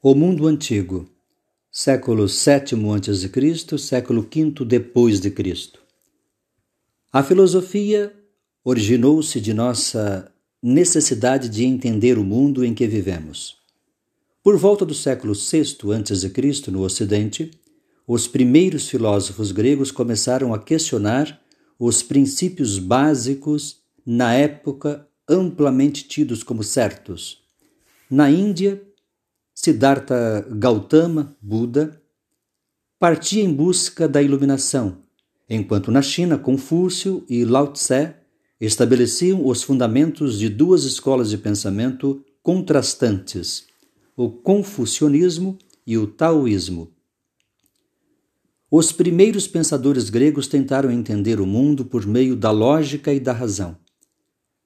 O mundo antigo, século VII a.C., século V depois de Cristo. A filosofia originou-se de nossa necessidade de entender o mundo em que vivemos. Por volta do século VI a.C., no Ocidente, os primeiros filósofos gregos começaram a questionar os princípios básicos na época amplamente tidos como certos. Na Índia, Siddhartha Gautama, Buda, partia em busca da iluminação, enquanto na China Confúcio e Lao Tse estabeleciam os fundamentos de duas escolas de pensamento contrastantes, o confucionismo e o taoísmo. Os primeiros pensadores gregos tentaram entender o mundo por meio da lógica e da razão.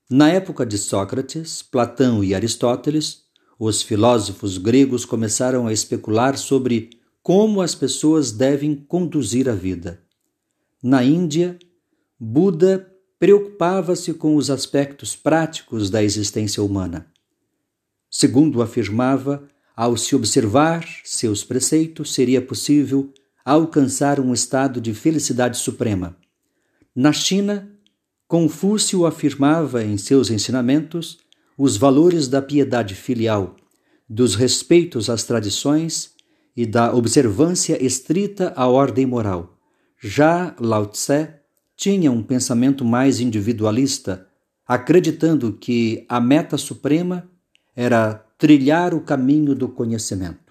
Na época de Sócrates, Platão e Aristóteles, os filósofos gregos começaram a especular sobre como as pessoas devem conduzir a vida. Na Índia, Buda preocupava-se com os aspectos práticos da existência humana. Segundo afirmava, ao se observar seus preceitos, seria possível alcançar um estado de felicidade suprema. Na China, Confúcio afirmava em seus ensinamentos os valores da piedade filial, dos respeitos às tradições e da observância estrita à ordem moral. Já Lao Tse tinha um pensamento mais individualista, acreditando que a meta suprema era trilhar o caminho do conhecimento.